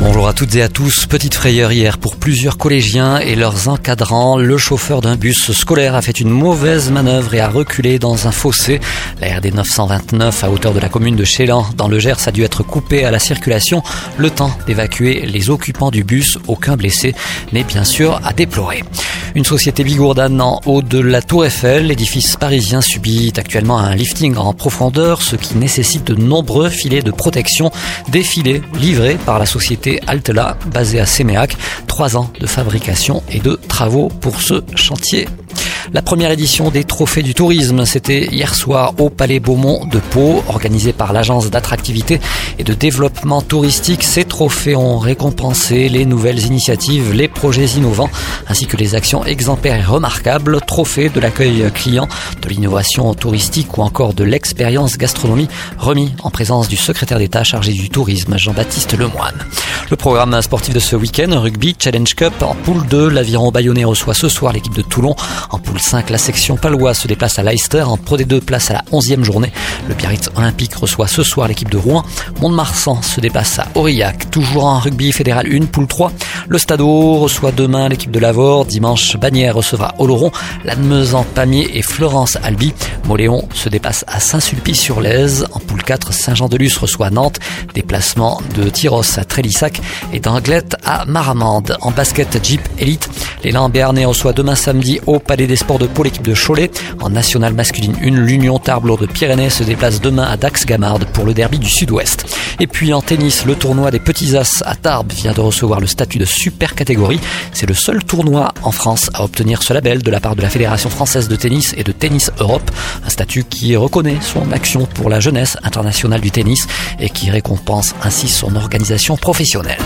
Bonjour à toutes et à tous. Petite frayeur hier pour plusieurs collégiens et leurs encadrants. Le chauffeur d'un bus scolaire a fait une mauvaise manœuvre et a reculé dans un fossé. La RD 929 à hauteur de la commune de Chélan dans le Gers a dû être coupée à la circulation. Le temps d'évacuer les occupants du bus. Aucun blessé n'est bien sûr à déplorer. Une société bigourdane en haut de la Tour Eiffel, l'édifice parisien subit actuellement un lifting en profondeur, ce qui nécessite de nombreux filets de protection. Des filets livrés par la société Altela, basée à Séméac. Trois ans de fabrication et de travaux pour ce chantier la première édition des Trophées du Tourisme, c'était hier soir au Palais Beaumont de Pau, organisé par l'Agence d'attractivité et de développement touristique. Ces trophées ont récompensé les nouvelles initiatives, les projets innovants, ainsi que les actions exemplaires et remarquables, trophées de l'accueil client, de l'innovation touristique ou encore de l'expérience gastronomie, remis en présence du secrétaire d'État chargé du tourisme, Jean-Baptiste Lemoine. Le programme sportif de ce week-end, Rugby Challenge Cup en poule 2, l'aviron bayonnais reçoit ce soir l'équipe de Toulon. En poule 5, la section paloise se déplace à Leicester. En Pro D2, place à la 11e journée. Le Biarritz Olympique reçoit ce soir l'équipe de Rouen. Mont-de-Marsan se déplace à Aurillac. Toujours en rugby fédéral 1, poule 3. Le Stadeau reçoit demain l'équipe de Lavore. Dimanche, Bagnères recevra Oloron. Lannemezan, Pamiers et Florence Albi. Moléon se dépasse à Saint-Sulpice-sur-Lèze. En poule 4, Saint-Jean-de-Luz reçoit Nantes. Déplacement de Tyros à Trélissac et d'Anglette à Maramande. En basket Jeep Elite, l'élan Béarnais reçoit demain samedi au Palais des Sports de Pau l'équipe de Cholet. En nationale masculine 1, l'Union Tarbes de Pyrénées se déplace demain à Dax-Gamard pour le derby du Sud-Ouest. Et puis en tennis, le tournoi des Petits As à Tarbes vient de recevoir le statut de super catégorie. C'est le seul tournoi en France à obtenir ce label de la part de la Fédération française de tennis et de Tennis Europe. Un statut qui reconnaît son action pour la jeunesse internationale du tennis et qui récompense ainsi son organisation professionnelle.